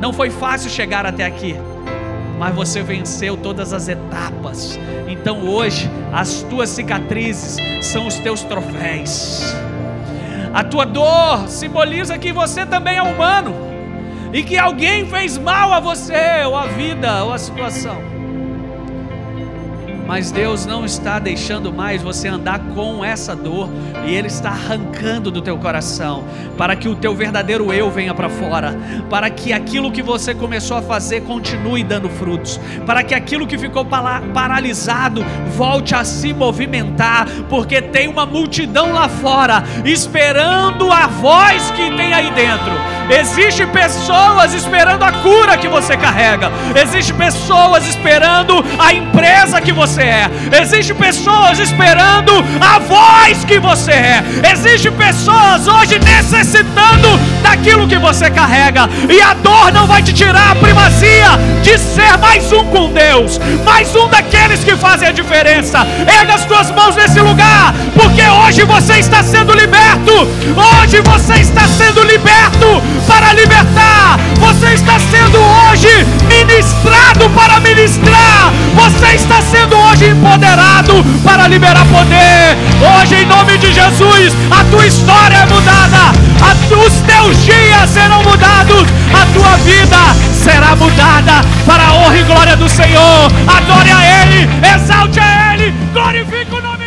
não foi fácil chegar até aqui, mas você venceu todas as etapas. Então hoje, as tuas cicatrizes são os teus troféus. A tua dor simboliza que você também é humano e que alguém fez mal a você, ou a vida, ou a situação. Mas Deus não está deixando mais você andar com essa dor e Ele está arrancando do teu coração para que o teu verdadeiro eu venha para fora, para que aquilo que você começou a fazer continue dando frutos, para que aquilo que ficou paralisado volte a se movimentar, porque tem uma multidão lá fora esperando a voz que tem aí dentro. Existem pessoas esperando a cura que você carrega. Existem pessoas esperando a empresa que você você é. Existem pessoas esperando a voz que você é. Existem pessoas hoje necessitando daquilo que você carrega. E a dor não vai te tirar a primazia de ser mais um com Deus, mais um daqueles que fazem a diferença. Erga as tuas mãos nesse lugar, porque hoje você está sendo liberto. Hoje você está sendo liberto para libertar. Você está sendo hoje ministrado para ministrar. Você está sendo hoje hoje empoderado para liberar poder. Hoje, em nome de Jesus, a tua história é mudada, os teus dias serão mudados, a tua vida será mudada para a honra e glória do Senhor. Adore a Ele, exalte a Ele, glorifique o nome.